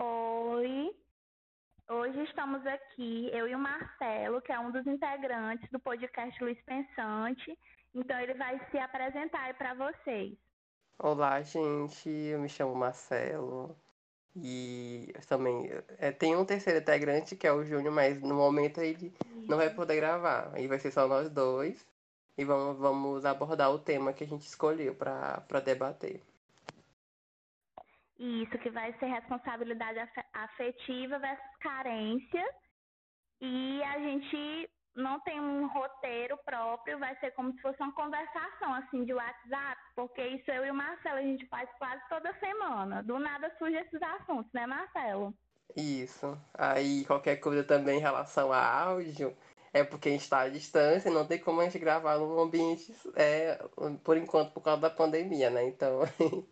Oi. Hoje estamos aqui, eu e o Marcelo, que é um dos integrantes do podcast Luiz Pensante. Então ele vai se apresentar aí para vocês. Olá, gente. Eu me chamo Marcelo. E também é, tem um terceiro integrante que é o Júnior, mas no momento ele não vai poder gravar. Aí vai ser só nós dois. E vamos, vamos abordar o tema que a gente escolheu para debater. Isso, que vai ser responsabilidade afetiva versus carência. E a gente não tem um roteiro próprio, vai ser como se fosse uma conversação assim de WhatsApp, porque isso eu e o Marcelo a gente faz quase toda semana. Do nada surge esses assuntos, né, Marcelo? Isso. Aí qualquer coisa também em relação a áudio, é porque a gente está à distância, não tem como a gente gravar num ambiente, é, por enquanto, por causa da pandemia, né? Então,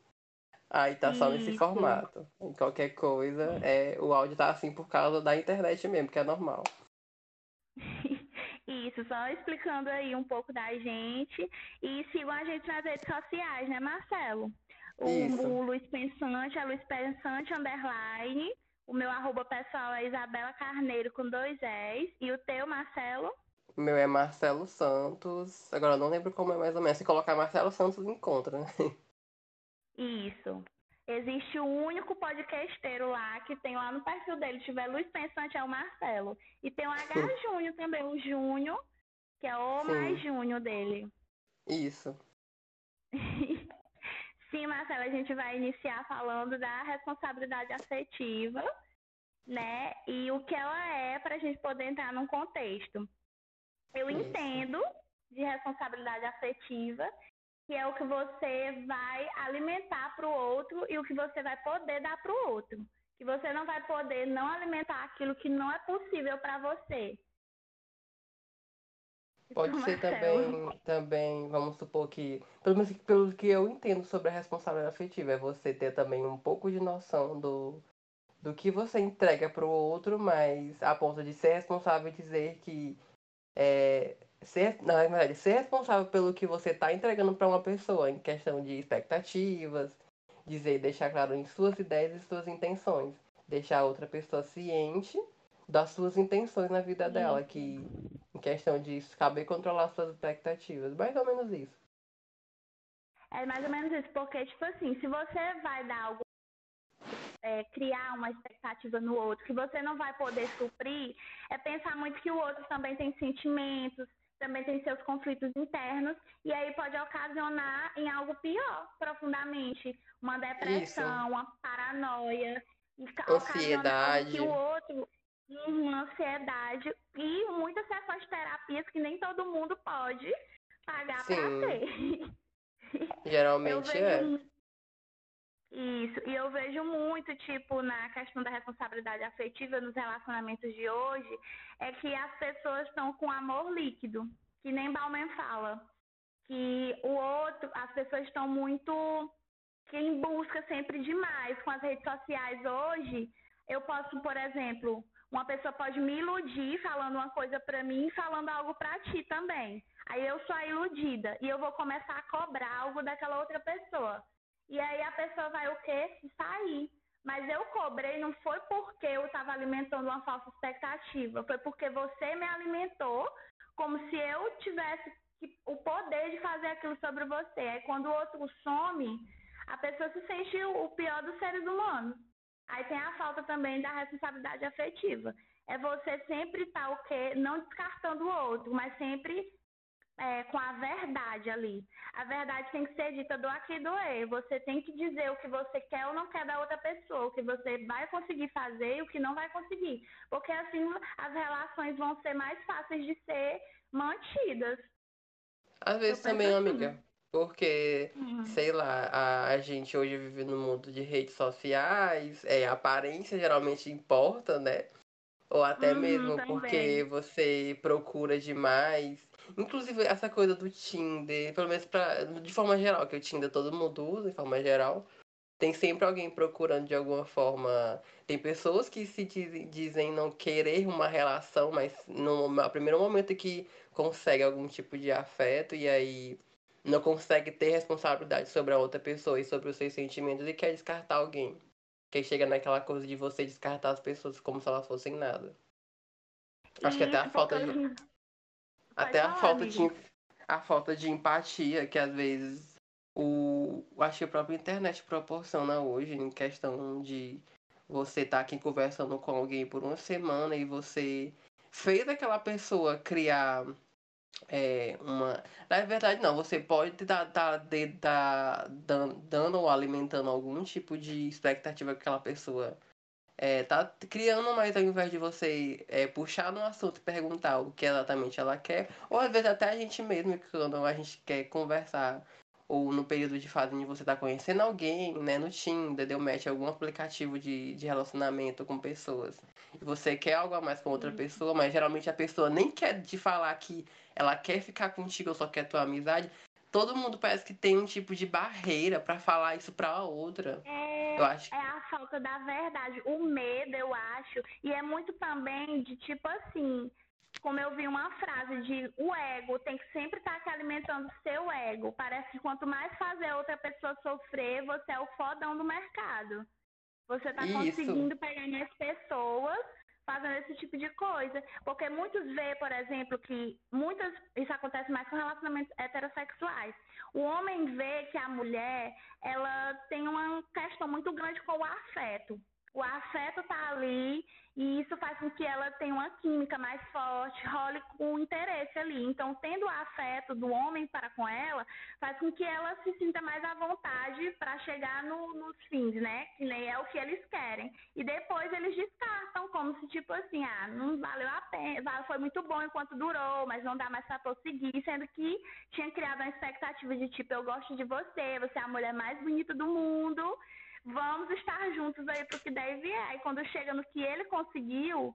aí tá só nesse formato. Em qualquer coisa, é, o áudio tá assim por causa da internet mesmo, que é normal. Isso, só explicando aí um pouco da gente. E sigam a gente nas redes sociais, né, Marcelo? O, o Luiz Pensante é Luiz Pensante Underline. O meu arroba pessoal é Isabela Carneiro com dois S. E o teu, Marcelo? O meu é Marcelo Santos. Agora eu não lembro como é mais ou menos. Se colocar Marcelo Santos, encontra, né? Isso. Existe o um único podcasteiro lá que tem lá no perfil dele. Tiver Luiz Pensante, é o Marcelo. E tem o H Júnior também, o Júnior, que é o Sim. mais Júnior dele. Isso. Sim, Marcela, a gente vai iniciar falando da responsabilidade afetiva, né? E o que ela é para a gente poder entrar num contexto. Eu Isso. entendo de responsabilidade afetiva, que é o que você vai alimentar para o outro e o que você vai poder dar para o outro. Que você não vai poder não alimentar aquilo que não é possível para você. Pode ser também, também, vamos supor que, pelo menos pelo que eu entendo sobre a responsabilidade afetiva, é você ter também um pouco de noção do, do que você entrega para o outro, mas a ponto de ser responsável e dizer que é, ser, na verdade, ser responsável pelo que você está entregando para uma pessoa em questão de expectativas, dizer, deixar claro em suas ideias e suas intenções, deixar a outra pessoa ciente das suas intenções na vida dela, que em questão de saber controlar suas expectativas. Mais ou menos isso. É mais ou menos isso, porque, tipo assim, se você vai dar algo, é, criar uma expectativa no outro que você não vai poder suprir, é pensar muito que o outro também tem sentimentos, também tem seus conflitos internos, e aí pode ocasionar em algo pior, profundamente. Uma depressão, Isso. uma paranoia. Ansiedade. Que o outro uma ansiedade e muitas sessões terapias que nem todo mundo pode pagar para ter. Geralmente é. Isso, e eu vejo muito, tipo, na questão da responsabilidade afetiva nos relacionamentos de hoje, é que as pessoas estão com amor líquido, que nem Bauman fala. Que o outro, as pessoas estão muito que em busca sempre demais com as redes sociais hoje. Eu posso, por exemplo, uma pessoa pode me iludir falando uma coisa para mim e falando algo para ti também. Aí eu sou a iludida e eu vou começar a cobrar algo daquela outra pessoa. E aí a pessoa vai o quê? Sair. Mas eu cobrei não foi porque eu estava alimentando uma falsa expectativa, foi porque você me alimentou como se eu tivesse o poder de fazer aquilo sobre você. Aí quando o outro some, a pessoa se sente o pior dos seres humanos. Aí tem a falta também da responsabilidade afetiva. É você sempre estar tá, o quê? Não descartando o outro, mas sempre é, com a verdade ali. A verdade tem que ser dita do aqui e do e. Você tem que dizer o que você quer ou não quer da outra pessoa, o que você vai conseguir fazer e o que não vai conseguir. Porque assim as relações vão ser mais fáceis de ser mantidas. Às vezes também, assim. amiga. Porque, uhum. sei lá, a, a, gente hoje vive no mundo de redes sociais, é, a aparência geralmente importa, né? Ou até uhum, mesmo também. porque você procura demais. Inclusive, essa coisa do Tinder, pelo menos pra, de forma geral, que o Tinder todo mundo usa, de forma geral. Tem sempre alguém procurando de alguma forma. Tem pessoas que se dizem, dizem não querer uma relação, mas no, no primeiro momento que consegue algum tipo de afeto, e aí não consegue ter responsabilidade sobre a outra pessoa e sobre os seus sentimentos e quer descartar alguém. Que chega naquela coisa de você descartar as pessoas como se elas fossem nada. Acho que até a falta de. Até a falta de. A falta de empatia que às vezes o. Acho que a própria internet proporciona hoje em questão de você estar tá aqui conversando com alguém por uma semana e você fez aquela pessoa criar é, uma. Na verdade, não, você pode estar tá, tá, tá, dando ou alimentando algum tipo de expectativa que aquela pessoa é, tá criando, mas ao invés de você é, puxar no assunto e perguntar o que exatamente ela quer, ou às vezes até a gente mesmo, quando a gente quer conversar ou no período de fase onde você está conhecendo alguém, né, no Tinder, deu match algum aplicativo de, de relacionamento com pessoas, e você quer algo a mais com outra pessoa, mas geralmente a pessoa nem quer te falar que ela quer ficar contigo ou só quer tua amizade, todo mundo parece que tem um tipo de barreira para falar isso pra outra. É, eu acho. é a falta da verdade, o medo, eu acho, e é muito também de tipo assim, como eu vi uma frase de o ego tem que sempre estar tá alimentando seu ego. Parece que quanto mais fazer outra pessoa sofrer, você é o fodão do mercado. Você está conseguindo pegar mais pessoas fazendo esse tipo de coisa. Porque muitos vê, por exemplo, que muitas. Isso acontece mais com relacionamentos heterossexuais. O homem vê que a mulher ela tem uma questão muito grande com o afeto. O afeto tá ali e isso faz com que ela tenha uma química mais forte, role com interesse ali. Então, tendo o afeto do homem para com ela, faz com que ela se sinta mais à vontade para chegar no, nos fins, né? Que nem é o que eles querem. E depois eles descartam, como se tipo assim, ah, não valeu a pena, foi muito bom enquanto durou, mas não dá mais para prosseguir, sendo que tinha criado uma expectativa de tipo, eu gosto de você, você é a mulher mais bonita do mundo vamos estar juntos aí pro que deve e é. E quando chega no que ele conseguiu,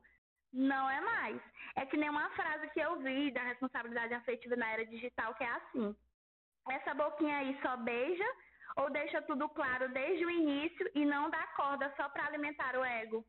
não é mais. É que nem uma frase que eu vi da responsabilidade afetiva na era digital, que é assim: essa boquinha aí só beija ou deixa tudo claro desde o início e não dá corda só para alimentar o ego.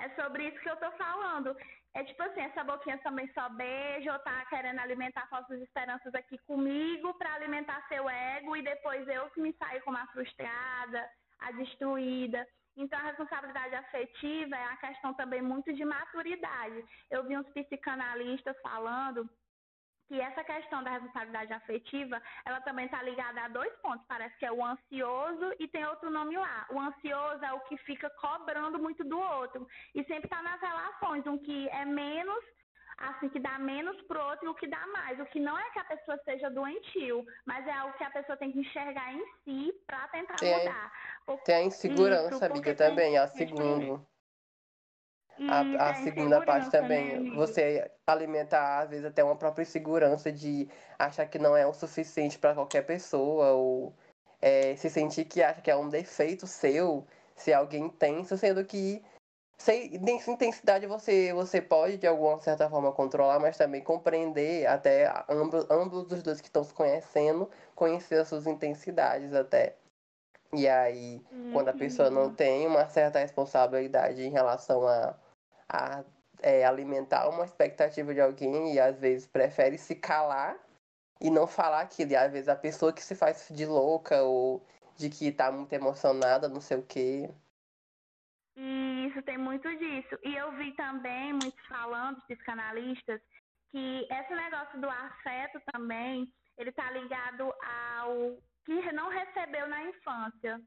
É sobre isso que eu tô falando. É tipo assim, essa boquinha também só beija ou tá querendo alimentar falsas esperanças aqui comigo para alimentar seu ego e depois eu que me saio como uma frustrada, a destruída. Então, a responsabilidade afetiva é a questão também muito de maturidade. Eu vi uns psicanalistas falando que essa questão da responsabilidade afetiva, ela também está ligada a dois pontos. Parece que é o ansioso e tem outro nome lá. O ansioso é o que fica cobrando muito do outro. E sempre está nas relações, um que é menos assim, que dá menos pro outro e o que dá mais. O que não é que a pessoa seja doentio, mas é algo que a pessoa tem que enxergar em si para tentar tem, mudar. Porque, tem a insegurança, isso, amiga, também, a segunda. A, a segunda parte também, né, você alimentar, às vezes, até uma própria insegurança de achar que não é o suficiente para qualquer pessoa, ou é, se sentir que acha que é um defeito seu, se alguém tem, sendo que sem intensidade você, você pode, de alguma certa forma, controlar, mas também compreender até ambos, ambos os dois que estão se conhecendo, conhecer as suas intensidades até. E aí, uhum. quando a pessoa não tem uma certa responsabilidade em relação a, a é, alimentar uma expectativa de alguém e às vezes prefere se calar e não falar aquilo. E às vezes a pessoa que se faz de louca ou de que tá muito emocionada, não sei o quê. Isso tem muito disso. E eu vi também muitos falando, psicanalistas, que esse negócio do afeto também, ele tá ligado ao que não recebeu na infância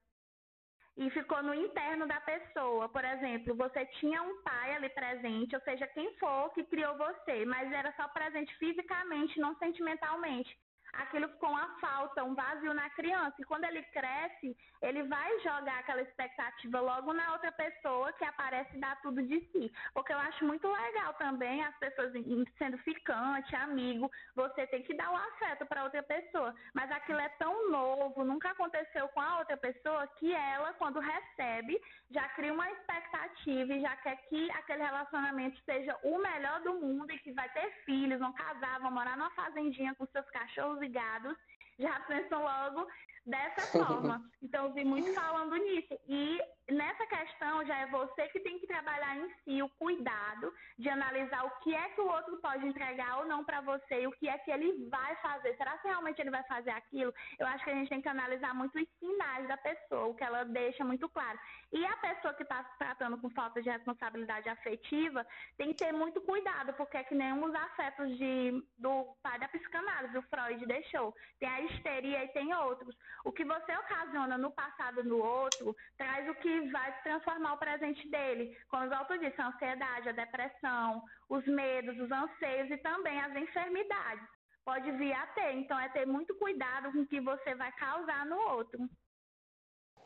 e ficou no interno da pessoa. Por exemplo, você tinha um pai ali presente, ou seja, quem for que criou você, mas era só presente fisicamente, não sentimentalmente aquilo ficou uma falta, um vazio na criança. E quando ele cresce, ele vai jogar aquela expectativa logo na outra pessoa que aparece e dá tudo de si. Porque eu acho muito legal também as pessoas sendo ficante, amigo, você tem que dar o um afeto para outra pessoa. Mas aquilo é tão novo, nunca aconteceu com a outra pessoa, que ela, quando recebe, já cria uma expectativa e já quer que aquele relacionamento seja o melhor do mundo e que vai ter filhos, vão casar, vão morar numa fazendinha com seus cachorros e gados. Já pensam logo dessa forma. Então, eu vi muito falando nisso. E nessa questão, já é você que tem que trabalhar em si o cuidado de analisar o que é que o outro pode entregar ou não para você e o que é que ele vai fazer. Será que realmente ele vai fazer aquilo? Eu acho que a gente tem que analisar muito os sinais da pessoa, o que ela deixa muito claro. E a pessoa que está tratando com falta de responsabilidade afetiva tem que ter muito cuidado, porque é que nem os afetos de, do pai da psicanálise, o Freud deixou. Tem a histeria e tem outros. O que você ocasiona no passado no outro traz o que vai transformar o presente dele. Como os autores disse, a ansiedade, a depressão, os medos, os anseios e também as enfermidades. Pode vir a ter. Então, é ter muito cuidado com o que você vai causar no outro.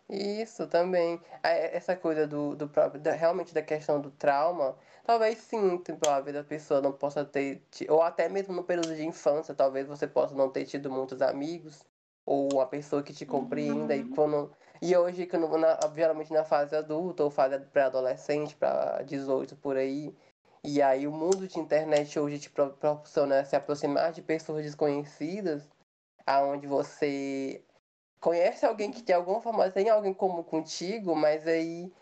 Isso também. Essa coisa do, do próprio, da, realmente da questão do trauma, talvez sim, tipo, a vida da pessoa não possa ter, ou até mesmo no período de infância, talvez você possa não ter tido muitos amigos, ou uma pessoa que te compreenda, uhum. e quando. E hoje, que na, geralmente na fase adulta, ou fase pré-adolescente, para 18 por aí, e aí o mundo de internet hoje te proporciona se aproximar de pessoas desconhecidas, aonde você conhece alguém que de alguma forma tem alguém como contigo, mas aí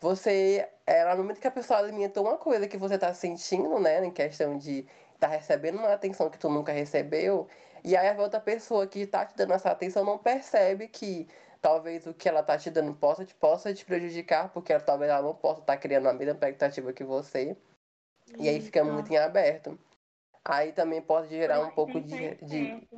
você, é, no momento que a pessoa alimenta uma coisa que você tá sentindo, né, em questão de tá recebendo uma atenção que tu nunca recebeu, e aí a outra pessoa que tá te dando essa atenção não percebe que talvez o que ela tá te dando possa te, possa te prejudicar, porque ela, talvez ela não possa estar tá criando a mesma expectativa que você. E aí fica muito em aberto. Aí também pode gerar um pouco de, de,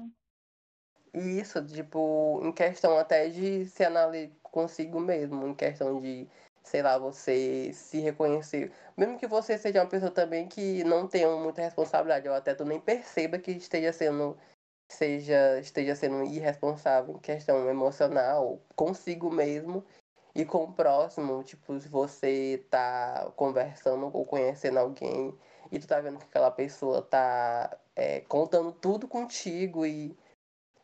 isso, tipo, em questão até de se analisar consigo mesmo, em questão de, sei lá, você se reconhecer. Mesmo que você seja uma pessoa também que não tenha muita responsabilidade, ou até tu nem perceba que esteja sendo seja esteja sendo irresponsável em questão emocional consigo mesmo e com o próximo, tipo, se você tá conversando ou conhecendo alguém e tu tá vendo que aquela pessoa tá é, contando tudo contigo e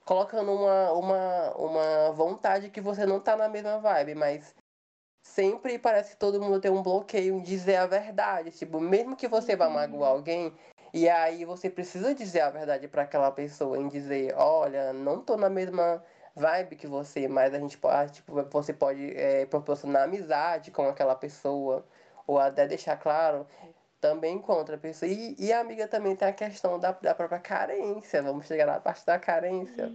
colocando uma, uma, uma vontade que você não tá na mesma vibe, mas sempre parece que todo mundo tem um bloqueio em dizer a verdade. Tipo, mesmo que você vá magoar uhum. alguém, e aí você precisa dizer a verdade para aquela pessoa, em dizer, olha, não tô na mesma vibe que você, mas a gente pode, tipo, você pode é, proporcionar amizade com aquela pessoa, ou até deixar claro, também encontra a pessoa. E, e a amiga também tem a questão da, da própria carência. Vamos chegar na parte da carência.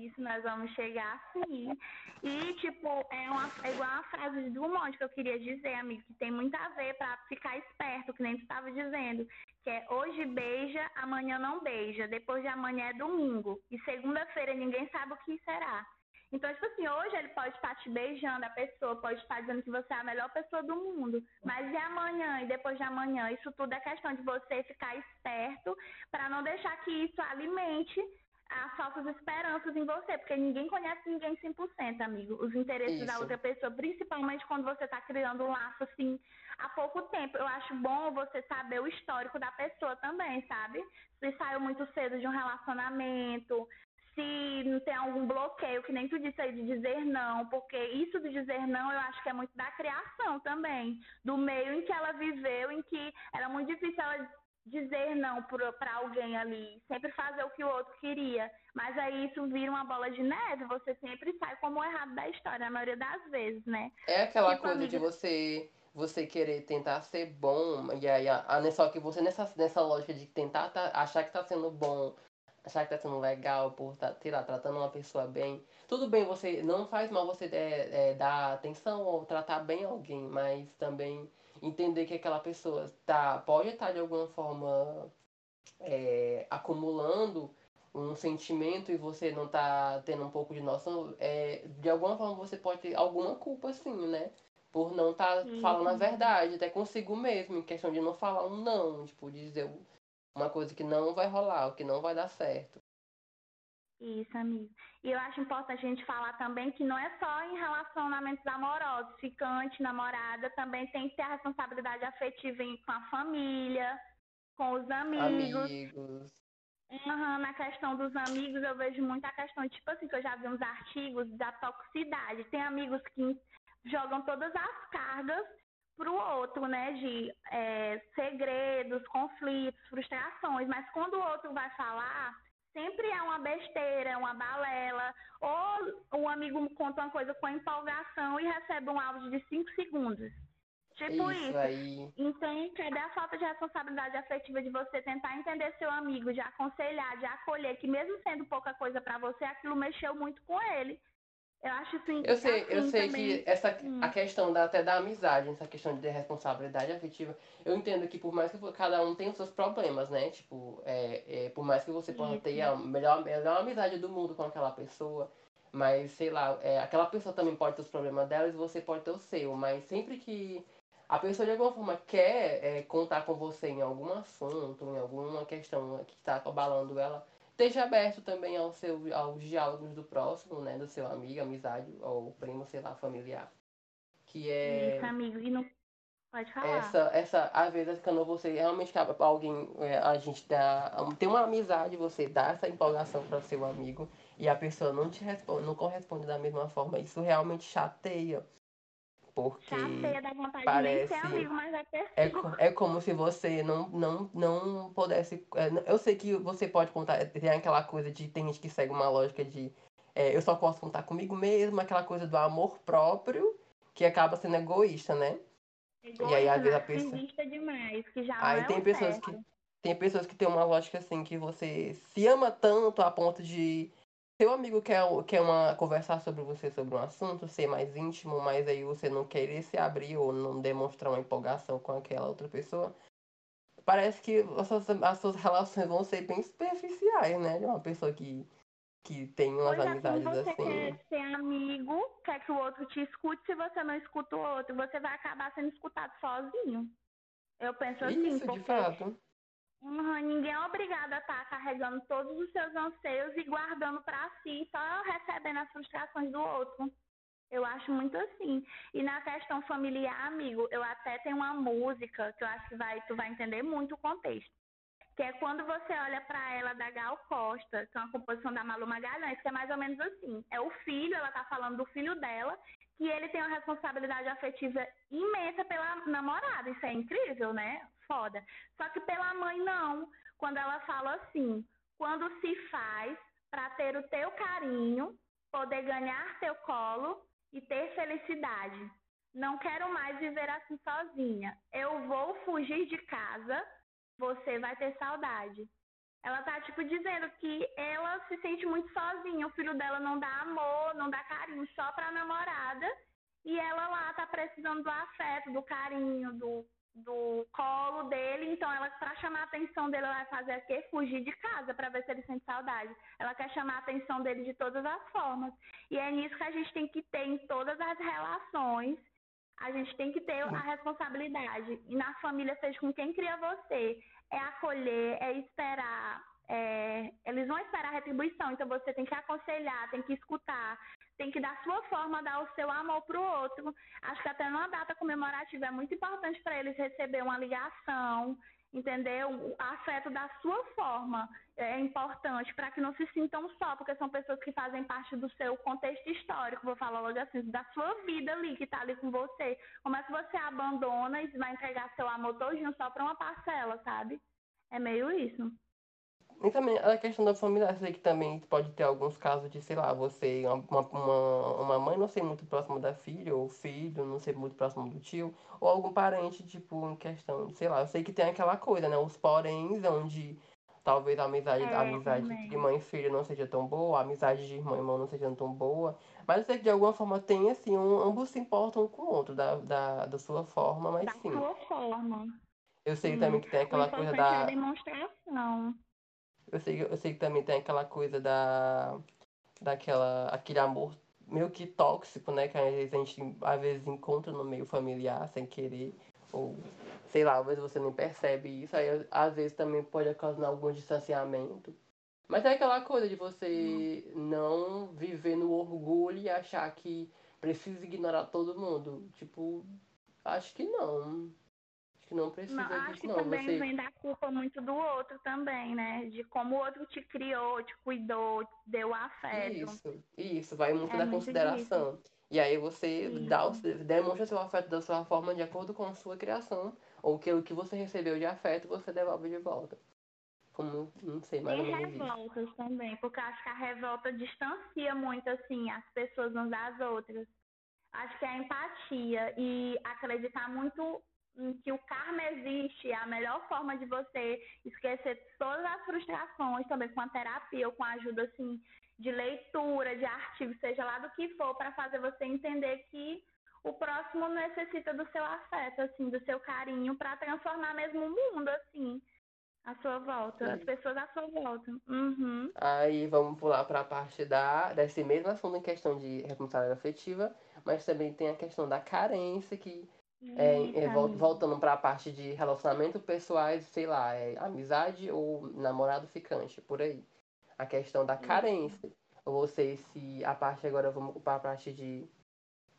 Isso, nós vamos chegar sim. E, tipo, é, uma, é igual a frase de Drummond que eu queria dizer, amigo, que tem muito a ver para ficar esperto, que nem tu estava dizendo. Que é hoje beija, amanhã não beija, depois de amanhã é domingo. E segunda-feira ninguém sabe o que será. Então, tipo assim, hoje ele pode estar te beijando, a pessoa pode estar dizendo que você é a melhor pessoa do mundo. Mas e amanhã e depois de amanhã? Isso tudo é questão de você ficar esperto para não deixar que isso alimente as falsas esperanças em você, porque ninguém conhece ninguém 100%, amigo. Os interesses Isso. da outra pessoa, principalmente quando você está criando um laço assim há pouco tempo. Eu acho bom você saber o histórico da pessoa também, sabe? Se saiu muito cedo de um relacionamento, se não tem algum bloqueio, que nem tu disse aí de dizer não, porque isso de dizer não eu acho que é muito da criação também, do meio em que ela viveu, em que era muito difícil ela dizer não para alguém ali, sempre fazer o que o outro queria. Mas aí isso vira uma bola de neve, você sempre sai como o errado da história, na maioria das vezes, né? É aquela tipo, coisa amiga... de você você querer tentar ser bom, e aí a, a, só que você nessa, nessa lógica de tentar tá, achar que tá sendo bom achar que tá sendo legal por tá, sei lá, tratando uma pessoa bem. Tudo bem, você não faz mal você é, é, dar atenção ou tratar bem alguém, mas também entender que aquela pessoa tá, pode estar tá, de alguma forma é, acumulando um sentimento e você não tá tendo um pouco de noção, é, de alguma forma você pode ter alguma culpa sim, né? Por não estar tá falando a verdade, até consigo mesmo, em questão de não falar um não, tipo, dizer uma coisa que não vai rolar, que não vai dar certo. Isso, amigo. E eu acho importante a gente falar também que não é só em relacionamentos amorosos, ficante, namorada, também tem que ter a responsabilidade afetiva com a família, com os amigos. Amigos. Uhum, na questão dos amigos, eu vejo muita questão, tipo assim, que eu já vi uns artigos da toxicidade. Tem amigos que jogam todas as cargas para o outro, né? De é, segredos, conflitos, frustrações. Mas quando o outro vai falar, sempre é uma besteira, uma balela, ou um amigo conta uma coisa com empolgação e recebe um áudio de 5 segundos. Tipo isso. isso. Aí... Então, cadê a falta de responsabilidade afetiva de você tentar entender seu amigo, de aconselhar, de acolher, que mesmo sendo pouca coisa para você, aquilo mexeu muito com ele. Eu acho assim. Eu sei, assim, eu sei também... que essa hum. a questão da, até da amizade, essa questão de responsabilidade afetiva, eu entendo que por mais que cada um tenha os seus problemas, né? Tipo, é, é por mais que você possa Isso. ter a melhor, melhor amizade do mundo com aquela pessoa, mas sei lá, é, aquela pessoa também pode ter os problemas dela e você pode ter o seu, mas sempre que a pessoa de alguma forma quer é, contar com você em algum assunto, em alguma questão que está abalando ela, esteja aberto também ao seu, aos diálogos do próximo, né? Do seu amigo, amizade, ou primo, sei lá, familiar. Que é. Isso, amigo. E não. Pode falar. Essa, essa, às vezes, quando você realmente alguém, é, a gente dá. Tem uma amizade, você dá essa empolgação para seu amigo e a pessoa não te responde, não corresponde da mesma forma. Isso realmente chateia. Porque vontade parece, de nem ser amigo, mas é é, pessoa. é como se você não, não, não pudesse. é, eu sei que você pode contar, tem aquela coisa de. Tem gente que segue uma lógica de é, eu só posso contar comigo mesmo, aquela coisa do amor próprio, que acaba sendo egoísta, né? Egoísta, aí, às vezes, a pessoa- narcisista demais, que já Aí é tem pessoas certo. que. Tem pessoas que têm uma lógica assim, que você se ama tanto a ponto de. Seu amigo quer, quer uma, conversar sobre você sobre um assunto, ser mais íntimo, mas aí você não querer se abrir ou não demonstrar uma empolgação com aquela outra pessoa. Parece que as suas, as suas relações vão ser bem superficiais, né? De uma pessoa que, que tem umas Pois é, amizades você assim. quer ser amigo, quer que o outro te escute, se você não escuta o outro, você vai acabar sendo escutado sozinho. Eu penso assim, Isso, de fato. Uhum, ninguém é obrigado a estar carregando todos os seus anseios e guardando pra si, só recebendo as frustrações do outro. Eu acho muito assim. E na questão familiar, amigo, eu até tenho uma música que eu acho que vai, tu vai entender muito o contexto. Que é quando você olha pra ela da Gal Costa, que é uma composição da Malu Magalhães, que é mais ou menos assim. É o filho, ela tá falando do filho dela, que ele tem uma responsabilidade afetiva imensa pela namorada. Isso é incrível, né? Foda. Só que pela mãe não. Quando ela fala assim, quando se faz pra ter o teu carinho, poder ganhar teu colo e ter felicidade. Não quero mais viver assim sozinha. Eu vou fugir de casa, você vai ter saudade. Ela tá, tipo, dizendo que ela se sente muito sozinha. O filho dela não dá amor, não dá carinho só pra namorada. E ela lá tá precisando do afeto, do carinho, do, do colo dele. Então, ela, pra chamar a atenção dele, ela vai fazer o quê? Fugir de casa pra ver se ele sente saudade. Ela quer chamar a atenção dele de todas as formas. E é nisso que a gente tem que ter em todas as relações. A gente tem que ter a responsabilidade. E na família, seja com quem cria você. É acolher, é esperar. é, Eles vão esperar a retribuição. Então você tem que aconselhar, tem que escutar, tem que dar sua forma, dar o seu amor pro outro. Acho que até numa data comemorativa é muito importante para eles receber uma ligação, entendeu? O afeto da sua forma é importante para que não se sintam só, porque são pessoas que fazem parte do seu contexto histórico, vou falar logo assim, da sua vida ali, que tá ali com você. Como é que você abandona e vai entregar seu amor todinho só para uma parcela, sabe? É meio isso. E também a questão da família, eu sei que também pode ter alguns casos de, sei lá, você, uma, uma, uma mãe não ser muito próxima da filha, ou o filho não ser muito próximo do tio, ou algum parente, tipo, em questão, de, sei lá, eu sei que tem aquela coisa, né? Os poréns, onde talvez a amizade, É, a amizade também. entre mãe e filho não seja tão boa, a amizade de irmão e irmão não seja tão boa, mas eu sei que de alguma forma tem, assim, um, ambos se importam com o outro, da, da, da sua forma, mas Da sim. sua forma. Eu sei também que tem aquela coisa da. demonstração. Eu sei, eu sei que também tem aquela coisa da. Daquela. Aquele amor meio que tóxico, né? Que a gente às vezes encontra no meio familiar sem querer. Ou, sei lá, às vezes você nem percebe isso. Aí às vezes também pode ocasionar algum distanciamento. Mas é aquela coisa de você não viver no orgulho e achar que precisa ignorar todo mundo. Tipo, acho que não. Acho que não precisa Não, acho disso, que não. também Você. vem da culpa muito do outro também, né? De como o outro te criou, te cuidou, te deu afeto. Isso, isso, vai muito É da muito consideração. E aí você dá, demonstra seu afeto da sua forma de acordo com a sua criação, ou que o que você recebeu de afeto você devolve de volta. Como, não sei, mais menos revoltas isso. também, porque acho que a revolta distancia muito, assim, as pessoas umas das outras. Acho que é a empatia e acreditar muito que o karma existe, é a melhor forma de você esquecer todas as frustrações, também com a terapia ou com a ajuda assim de leitura, de artigo, seja lá do que for, para fazer você entender que o próximo necessita do seu afeto, assim, do seu carinho, para transformar mesmo o mundo, assim, à sua volta, Sim. as pessoas à sua volta. Uhum. Aí vamos pular para a parte da desse mesmo assunto em questão de responsabilidade afetiva, mas também tem a questão da carência que é, é, voltando para a parte de relacionamento pessoais, sei lá, é amizade ou namorado ficante, por aí. A questão da carência. Eu vou sei se a parte agora vamos para a parte de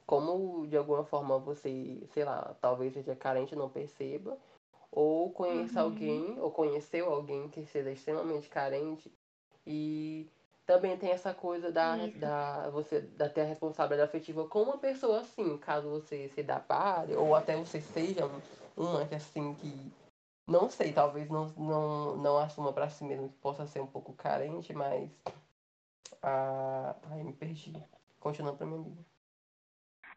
como de alguma forma você, sei lá, talvez seja carente não perceba, ou conhece uhum. alguém, ou conheceu alguém que seja extremamente carente e também tem essa coisa da, da você da ter a responsabilidade afetiva com uma pessoa assim, caso você se dá pare, ou até você seja uma que assim que não sei, talvez não, não, não assuma para si mesmo que possa ser um pouco carente, mas ah, ai, me perdi. Continuando para minha amiga.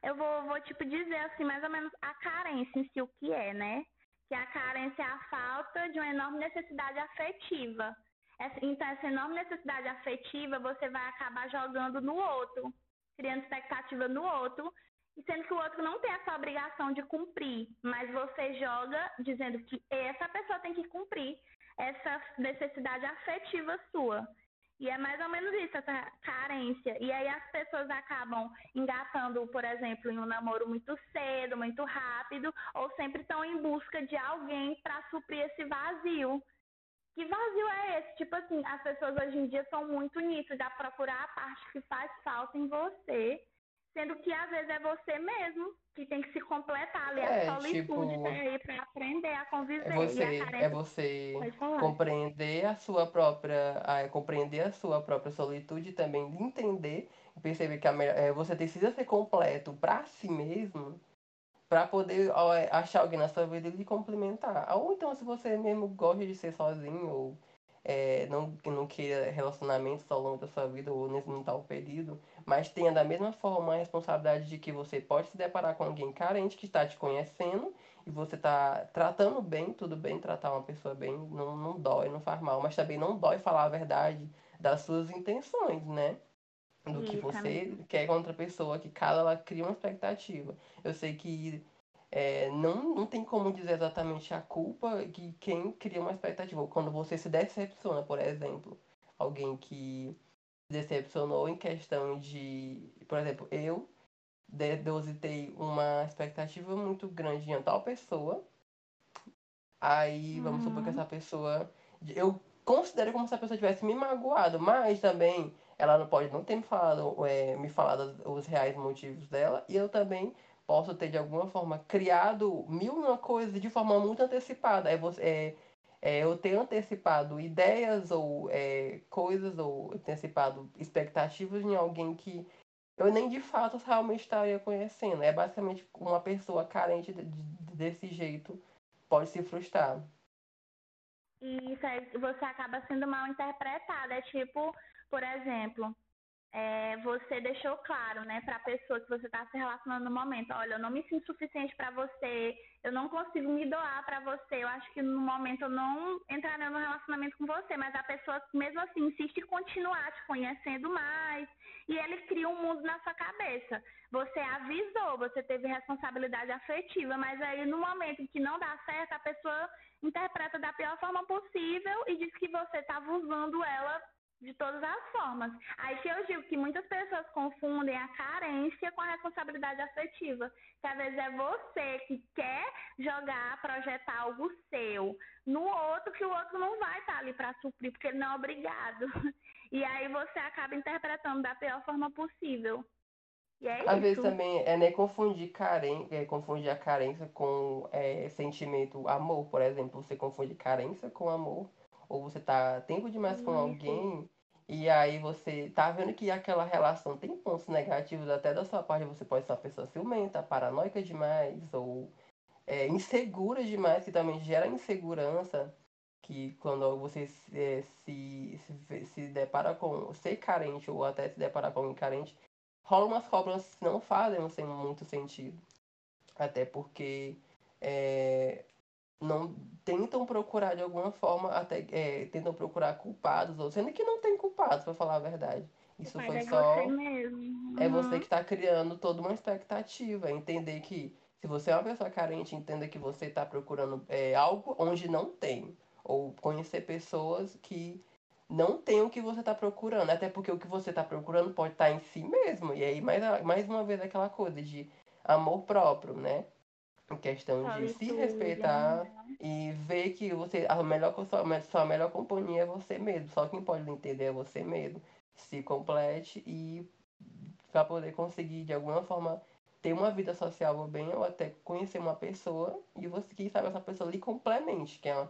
Eu vou, vou tipo dizer assim, mais ou menos a carência em si o que é, né? Que a carência é a falta de uma enorme necessidade afetiva então, essa enorme necessidade afetiva você vai acabar jogando no outro, criando expectativa no outro, e sendo que o outro não tem essa obrigação de cumprir, mas você joga dizendo que essa pessoa tem que cumprir essa necessidade afetiva sua. E é mais ou menos isso, essa carência. E aí as pessoas acabam engatando, por exemplo, em um namoro muito cedo, muito rápido, ou sempre estão em busca de alguém para suprir esse vazio. Que vazio é esse? Tipo assim, as pessoas hoje em dia são muito nisso, de procurar a parte que faz falta em você, sendo que às vezes é você mesmo que tem que se completar ali. É, a solitude tipo, aí pra aprender a conviver. É você, a é você compreender a sua própria. A, compreender a sua própria solitude e também entender e perceber que a, é, você precisa ser completo para si mesmo para poder é, achar alguém na sua vida e lhe complementar. Ou então, se você mesmo gosta de ser sozinho, ou é, não, não queira relacionamentos ao longo da sua vida, ou nesse não tal período, mas tenha da mesma forma a responsabilidade de que você pode se deparar com alguém carente que está te conhecendo e você está tratando bem, tudo bem, tratar uma pessoa bem, não, não dói, não faz mal, mas também não dói falar a verdade das suas intenções, né? Do que você quer com outra pessoa, que cada ela cria uma expectativa. Eu sei que é, não, não tem como dizer exatamente a culpa que quem cria uma expectativa. Quando você se decepciona, por exemplo, alguém que se decepcionou em questão de. Por exemplo, eu depositei uma expectativa muito grande em tal pessoa. Aí vamos uhum. supor que uhum. essa pessoa. Eu considero como se a pessoa tivesse me magoado, mas também ela não pode não ter me falado, é, me falado os reais motivos dela, e eu também posso ter de alguma forma criado mil uma coisas de forma muito antecipada. É, você, é, é, eu ter antecipado ideias ou é, coisas, ou antecipado expectativas em alguém que eu nem de fato realmente estaria conhecendo. É basicamente uma pessoa carente de, de, desse jeito pode se frustrar. Aí você acaba sendo mal interpretada. É tipo, por exemplo, é, você deixou claro, né, para a pessoa que você está se relacionando no momento, olha, eu não me sinto suficiente para você, eu não consigo me doar para você, eu acho que no momento eu não entraria no relacionamento com você, mas a pessoa mesmo assim insiste em continuar te conhecendo mais e ele cria um mundo na sua cabeça. Você avisou, você teve responsabilidade afetiva, mas aí no momento que não dá certo, a pessoa interpreta da pior forma possível e diz que você estava usando ela de todas as formas. Aí que eu digo que muitas pessoas confundem a carência com a responsabilidade afetiva. Que às vezes é você que quer jogar, projetar algo seu no outro, que o outro não vai estar ali para suprir, porque ele não é obrigado. E aí você acaba interpretando da pior forma possível. E é Às isso. vezes também é nem confundir, caren... é confundir a carência com é, sentimento, amor, por exemplo. Você confunde carência com amor ou você tá tempo demais com alguém e aí você tá vendo que aquela relação tem pontos negativos até da sua parte, você pode ser uma pessoa ciumenta, paranoica demais ou é, insegura demais, que também gera insegurança. que quando você se, é, se, se, se depara com ser carente ou até se deparar com alguém carente, rola umas cobras que não fazem muito sentido. Até porque é, não tentam procurar de alguma forma, até é, tentam procurar culpados, ou sendo que não tem culpados, para falar a verdade. Isso foi é só. Você mesmo. É você que está criando toda uma expectativa. Entender que se você é uma pessoa carente, entenda que você está procurando é, algo onde não tem. Ou conhecer pessoas que não tem o que você está procurando. Até porque o que você está procurando pode estar tá em si mesmo. E aí, mais, mais uma vez, aquela coisa de amor próprio, né? Questão de se respeitar e ver que você a melhor sua, sua melhor companhia é você mesmo. Só quem pode entender é você mesmo. Se complete e para poder conseguir de alguma forma ter uma vida social bem ou até conhecer uma pessoa e você quem sabe essa pessoa lhe complemente, que é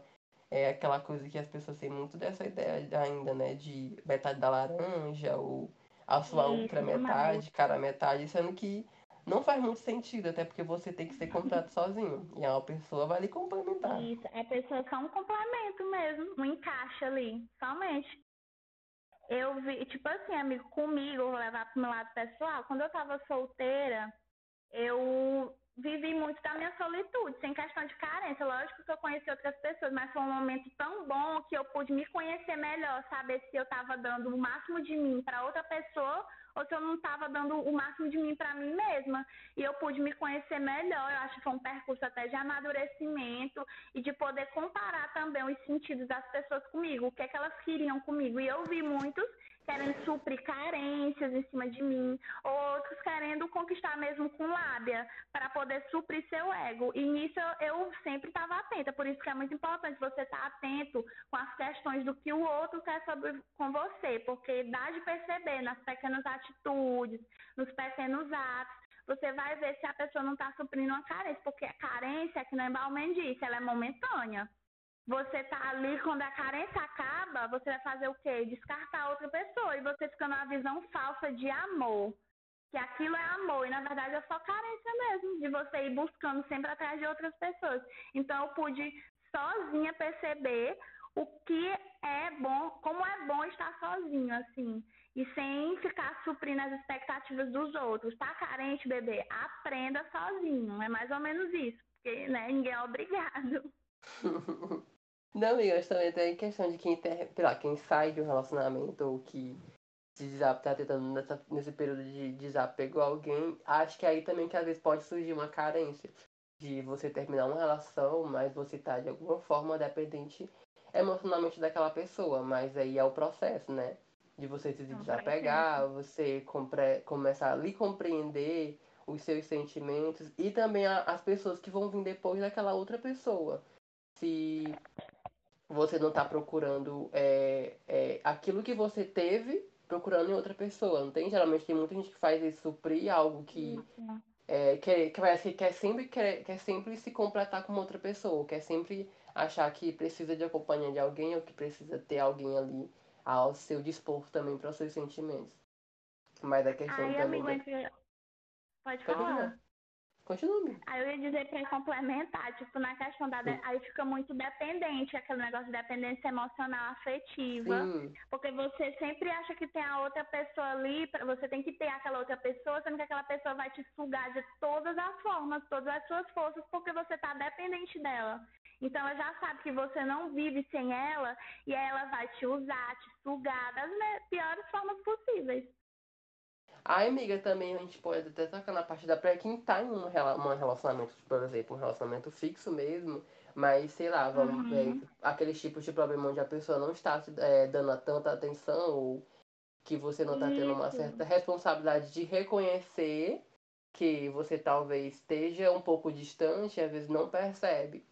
é aquela coisa que as pessoas têm muito dessa ideia ainda, né? De metade da laranja, ou a sua outra metade, cara metade, sendo que não faz muito sentido, até porque você tem que ser contrato sozinho. E a pessoa vai lhe complementar. Isso, a pessoa é só um complemento mesmo, um encaixe ali, somente. Eu vi, tipo assim, amigo, comigo, vou levar pro meu lado pessoal, quando eu tava solteira, eu vivi muito da minha solitude, sem questão de carência. Lógico que eu conheci outras pessoas, mas foi um momento tão bom que eu pude me conhecer melhor, saber se eu estava dando o máximo de mim para outra pessoa ou se eu não estava dando o máximo de mim para mim mesma. E eu pude me conhecer melhor. Eu acho que foi um percurso até de amadurecimento e de poder comparar também os sentidos das pessoas comigo, o que é que elas queriam comigo. E eu vi muitos querendo suprir carências em cima de mim, outros querendo conquistar mesmo com lábia, para poder suprir seu ego. E nisso eu, eu sempre estava atenta, por isso que é muito importante você estar tá atento com as questões do que o outro quer sobre com você, porque dá de perceber nas pequenas atitudes, nos pequenos atos, você vai ver se a pessoa não está suprindo uma carência, porque a carência, que nem Balmain disse, ela é momentânea. Você tá ali, quando a carência acaba, você vai fazer o quê? Descartar outra pessoa. E você fica numa visão falsa de amor. Que aquilo é amor. E na verdade é só carência mesmo. De você ir buscando sempre atrás de outras pessoas. Então eu pude sozinha perceber o que é bom, como é bom estar sozinho, assim. E sem ficar suprindo as expectativas dos outros. Tá carente, bebê? Aprenda sozinho. É mais ou menos isso. Porque né, ninguém é obrigado. Não, amiga, mas também tem questão de quem, tem, lá, quem sai de um relacionamento ou que se desapega, tá tentando nessa, nesse período de desapego a alguém, acho que aí também que às vezes pode surgir uma carência de você terminar uma relação, mas você tá de alguma forma dependente emocionalmente daquela pessoa, mas aí é o processo, né? De você se desapegar, você compre começar a lhe compreender os seus sentimentos e também a, as pessoas que vão vir depois daquela outra pessoa. Se você não está procurando é, é, aquilo que você teve procurando em outra pessoa, não tem? Geralmente tem muita gente que faz isso suprir algo que é, quer, quer, quer, sempre, quer, quer sempre se completar com outra pessoa, quer sempre achar que precisa de acompanhar de alguém ou que precisa ter alguém ali ao seu dispor também para os seus sentimentos. Mas a questão Ai, também... Amigo, da... Pode falar. Continue. Aí eu ia dizer para complementar, tipo, na questão da. De... Aí fica muito dependente, aquele negócio de dependência emocional afetiva. Sim. Porque você sempre acha que tem a outra pessoa ali, você tem que ter aquela outra pessoa, sendo que aquela pessoa vai te sugar de todas as formas, todas as suas forças, porque você tá dependente dela. Então ela já sabe que você não vive sem ela e ela vai te usar, te sugar das. A amiga também a gente pode até tocar na parte da pré quem tá em um, relacionamento, por exemplo, um relacionamento fixo mesmo, mas sei lá, vamos uhum. ver aqueles tipos de problema onde a pessoa não está é, dando tanta atenção ou que você não está tendo uma certa responsabilidade de reconhecer que você talvez esteja um pouco distante e às vezes não percebe.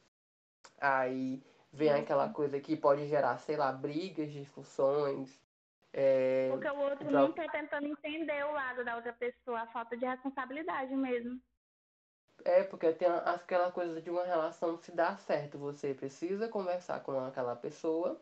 Aí vem uhum. aquela coisa que pode gerar, sei lá, brigas, discussões, é, Porque o outro pra... não está tentando entender o lado da outra pessoa, a falta de responsabilidade mesmo. É, porque tem aquela coisa de uma relação se dar certo. Você precisa conversar com aquela pessoa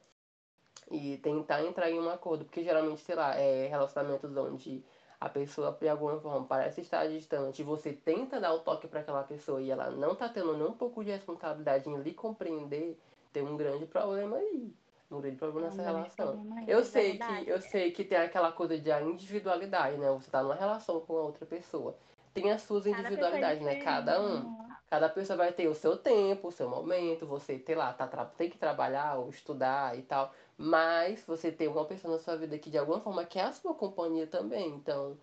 e tentar entrar em um acordo. Porque geralmente, sei lá, é relacionamentos onde a pessoa, de alguma forma, parece estar distante. Você tenta dar o toque para aquela pessoa e ela não está tendo nem um pouco de responsabilidade em lhe compreender tem um grande problema aí. Um grande problema nessa relação. Eu sei que eu sei que tem aquela coisa de individualidade, né? Você tá numa relação com a outra pessoa. Tem as suas é individualidades, né? Cada um. aham. Cada pessoa vai ter o seu tempo, o seu momento, você, sei lá, tá, tem que trabalhar ou estudar e tal. Mas você tem uma pessoa na sua vida que de alguma forma quer a sua companhia também. Então,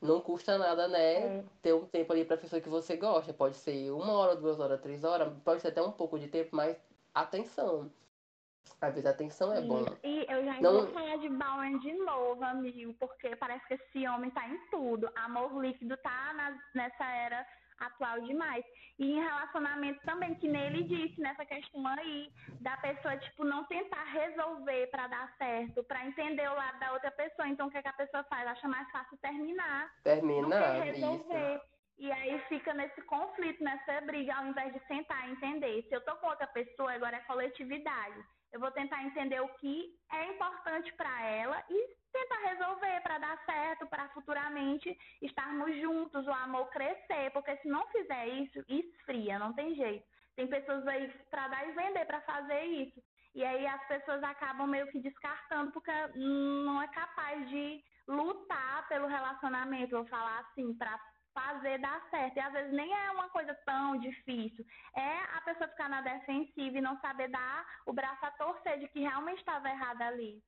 não custa nada, né? É. Ter um tempo ali pra pessoa que você gosta. Pode ser uma hora, duas horas, três horas, pode ser até um pouco de tempo, mas atenção. Às vezes a atenção é bom. E eu já Não- vou falar de Bauer de novo, amigo, porque parece que esse homem tá em tudo. Amor líquido tá na- nessa era atual demais. E em relacionamento também, que nele disse nessa questão aí, da pessoa, tipo, não tentar resolver pra dar certo, pra entender o lado da outra pessoa. Então, o que, é que a pessoa faz? Acha mais fácil terminar Terminar isso. E aí fica nesse conflito, nessa briga, ao invés de sentar e entender. Se eu tô com outra pessoa, agora é coletividade. Eu vou tentar entender o que é importante para ela e tentar resolver para dar certo, para futuramente estarmos juntos, o amor crescer. Porque se não fizer isso, esfria, não tem jeito. Tem pessoas aí para dar e vender para fazer isso. E aí as pessoas acabam meio que descartando porque não é capaz de lutar pelo relacionamento, vou falar assim, para fazer dar certo. E às vezes nem é uma coisa tão difícil. É a pessoa ficar na defensiva e não saber dar o braço a torcer de que realmente estava errado ali.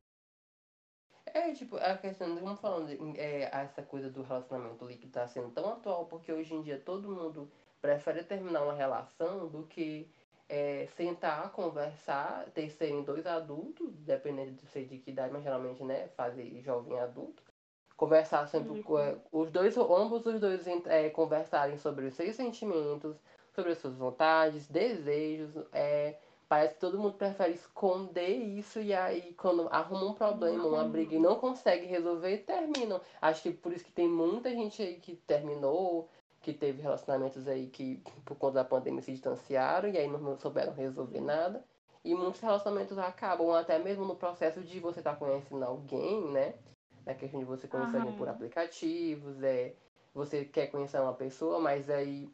É, tipo, a questão, como falando, é, essa coisa do relacionamento líquido tá sendo tão atual, porque hoje em dia todo mundo prefere terminar uma relação do que é, sentar, conversar, ter serem dois adultos, dependendo de ser de que idade, mas geralmente, né, fazer jovem adulto, conversar sempre Isso. com é, os dois, ambos os dois é, conversarem sobre os seus sentimentos, sobre as suas vontades, desejos, é, Parece que todo mundo prefere esconder isso e aí quando arruma um problema, uma briga e não consegue resolver, terminam. Acho que por isso que tem muita gente aí que terminou, que teve relacionamentos aí que por conta da pandemia se distanciaram e aí não souberam resolver nada. E muitos relacionamentos acabam até mesmo no processo de você estar tá conhecendo alguém, né? Na questão de você conhecer alguém por aplicativos, é, você quer conhecer uma pessoa, mas aí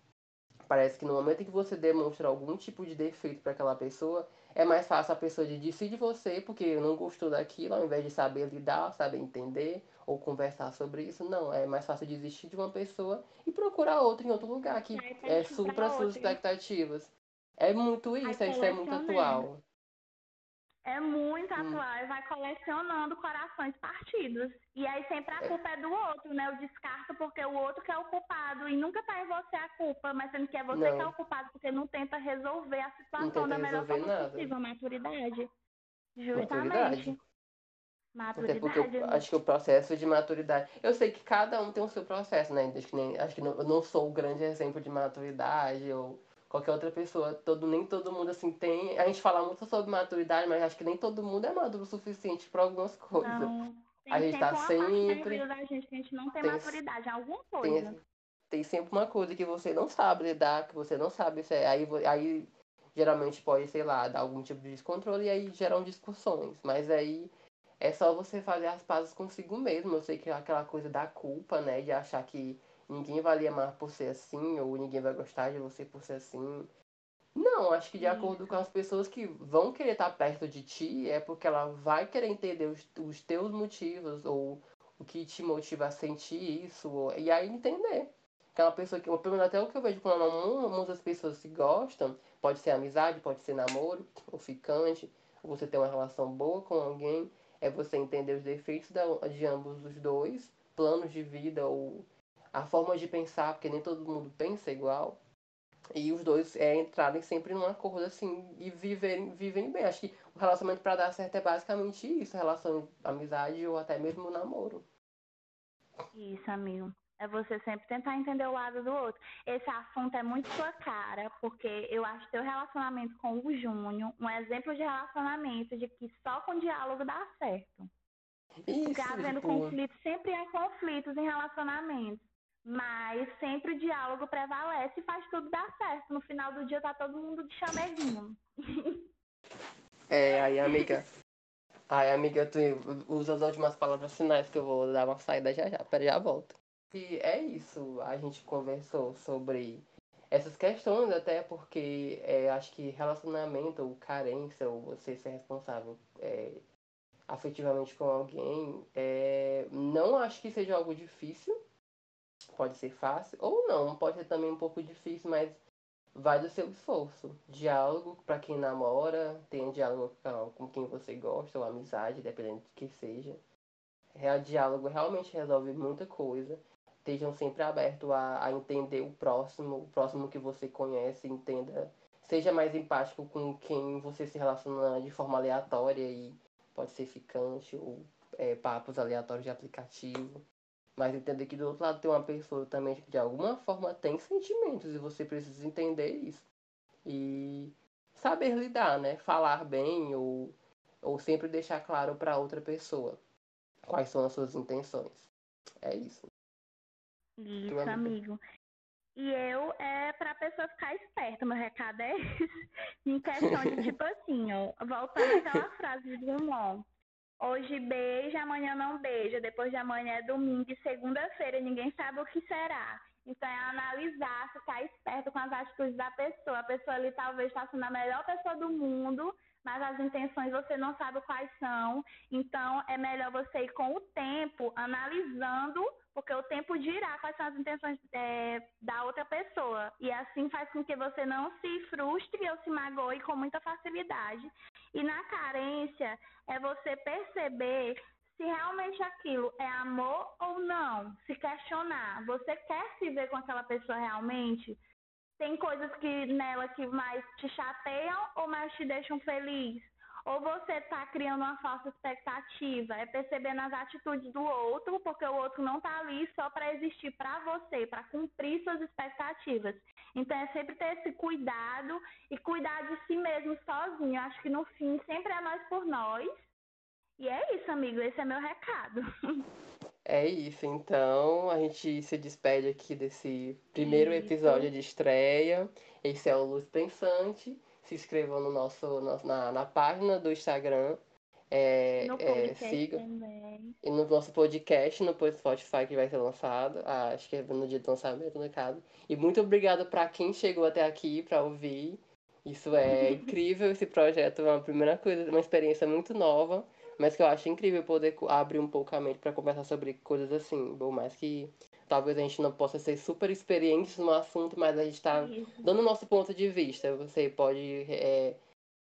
Parece que no momento em que você demonstra algum tipo de defeito para aquela pessoa, é mais fácil a pessoa desistir de você porque não gostou daquilo, ao invés de saber lidar, saber entender ou conversar sobre isso. Não, é mais fácil desistir de uma pessoa e procurar outra em outro lugar que Aí é, supra pra as suas expectativas. É muito isso, Aí isso é muito atual. É muito Hum. atual e vai colecionando corações partidos. E aí sempre a É. culpa é do outro, né? Eu descarto porque o outro que é o culpado. E nunca tá em você a culpa, mas sendo que é você Não. que é o culpado porque não tenta resolver a situação da melhor forma nada. possível. Maturidade. Maturidade. Justamente. Até porque eu Maturidade. acho que o processo de maturidade. Eu sei que cada um tem o seu processo, né? Acho que, nem, acho que não, eu não sou o grande exemplo de maturidade ou qualquer outra pessoa. Todo, nem todo mundo assim tem. A gente fala muito sobre maturidade, mas acho que nem todo mundo é maduro o suficiente para algumas coisas. Não. Tem A gente sempre tá sempre- vida da gente que a gente não tem, tem- maturidade alguma Tem, coisa. esse- tem sempre uma coisa que você não sabe lidar, que você não sabe se é. Aí, aí geralmente pode, sei lá, dar algum tipo de descontrole e aí geram discussões. Mas aí é só você fazer as pazes consigo mesmo. Eu sei que é aquela coisa da culpa, né? De achar que ninguém vai lhe amar por ser assim, ou ninguém vai gostar de você por ser assim. Não, acho que de Isso. acordo com as pessoas que vão querer estar perto de ti, é porque ela vai querer entender os, os teus motivos, ou o que te motiva a sentir isso, ou- e aí entender. Aquela pessoa que, pelo menos até o que eu vejo quando mu- muitas pessoas se gostam, pode ser amizade, pode ser namoro, ou ficante, ou você ter uma relação boa com alguém, é você entender os defeitos de ambos os dois, planos de vida, ou a forma de pensar, porque nem todo mundo pensa igual. E os dois é, entrarem sempre num acordo assim e viverem, viverem bem. Acho que o relacionamento para dar certo é basicamente isso, relação de amizade ou até mesmo namoro. Isso, amigo. É você sempre tentar entender o lado do outro. Esse assunto é muito sua cara, porque eu acho teu relacionamento com o Júnior um exemplo de relacionamento de que só com diálogo dá certo. Isso, Porque havendo tipo, conflitos, sempre há conflitos em relacionamentos. Mas sempre o diálogo prevalece e faz tudo dar certo. No final do dia tá todo mundo de chamezinho. é, aí amiga. Aí amiga, tu usa as últimas palavras finais que eu vou dar uma saída já já. Pera, já volto. E é isso, a gente conversou sobre essas questões, até porque é, acho que relacionamento ou carência, ou você ser responsável é, afetivamente com alguém, é, não acho que seja algo difícil. Pode ser fácil, ou não, pode ser também um pouco difícil, mas vai do seu esforço. Diálogo para quem namora, tenha diálogo com quem você gosta, ou amizade, dependendo de que seja. O diálogo realmente resolve muita coisa estejam sempre abertos a, a entender o próximo, o próximo que você conhece, entenda, seja mais empático com quem você se relaciona de forma aleatória e pode ser ficante ou é, papos aleatórios de aplicativo. Mas entender que do outro lado tem uma pessoa também que de alguma forma tem sentimentos e você precisa entender isso. E saber lidar, né? Falar bem ou, ou sempre deixar claro para outra pessoa quais são as suas intenções. É isso. Isso, amigo. E eu, é pra pessoa ficar esperta, meu recado é esse. em questão de, tipo assim, ó, voltando àquela frase de Drummond. Hoje beija, amanhã não beija, depois de amanhã é domingo e segunda-feira ninguém sabe o que será. Então é analisar, ficar esperto com as atitudes da pessoa. A pessoa ali talvez está sendo a melhor pessoa do mundo, mas as intenções você não sabe quais são. Então é melhor você ir com o tempo analisando porque o tempo dirá quais são as intenções é, da outra pessoa. E assim faz com que você não se frustre ou se magoe com muita facilidade. E na carência, é você perceber se realmente aquilo é amor ou não. Se questionar. Você quer se ver com aquela pessoa realmente? Tem coisas que nela que mais te chateiam ou mais te deixam feliz? Ou você está criando uma falsa expectativa, é percebendo as atitudes do outro, porque o outro não está ali só para existir para você, para cumprir suas expectativas. Então é sempre ter esse cuidado e cuidar de si mesmo sozinho. Acho que no fim sempre é nós por nós. E é isso, amigo, esse é meu recado. É isso, então a gente se despede aqui desse primeiro isso. episódio de estreia. Esse é o Luz Pensante se inscrevam no nosso, na, na página do Instagram. É, no é, siga. Também. E no nosso podcast, no Spotify, que vai ser lançado. Ah, acho que é no dia do lançamento, no caso. E muito obrigado para quem chegou até aqui para ouvir. Isso é incrível, esse projeto é uma primeira coisa, uma experiência muito nova, mas que eu acho incrível poder abrir um pouco a mente para conversar sobre coisas assim, por mais que talvez a gente não possa ser super experientes no assunto, mas a gente está dando o nosso ponto de vista. Você pode é,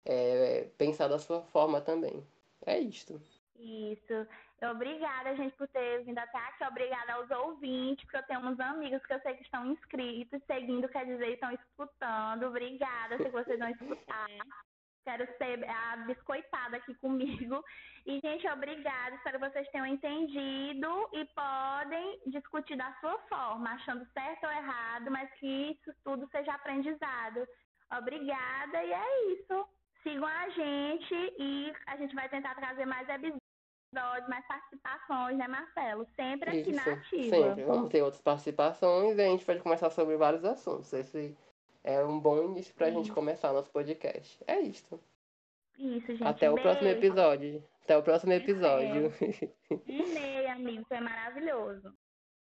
é, pensar da sua forma também. É isto. Isso. Obrigada, gente, por ter vindo até aqui. Obrigada aos ouvintes, porque eu tenho uns amigos que eu sei que estão inscritos, seguindo, quer dizer, estão escutando. Obrigada, se vocês vão escutar. Quero ser a biscoitada aqui comigo. E, gente, obrigada. Espero que vocês tenham entendido e podem discutir da sua forma, achando certo ou errado, mas que isso tudo seja aprendizado. Obrigada e é isso. Sigam a gente e a gente vai tentar trazer mais episódios, mais participações, né, Marcelo? Sempre aqui isso, na Ativa. Sempre. Vamos ter outras participações e a gente pode conversar sobre vários assuntos. Esse é um bom início pra Sim. gente começar nosso podcast. É isso. Isso, gente. Até Beijo. o próximo episódio. Até o próximo episódio. Um meio, amigo. Foi maravilhoso.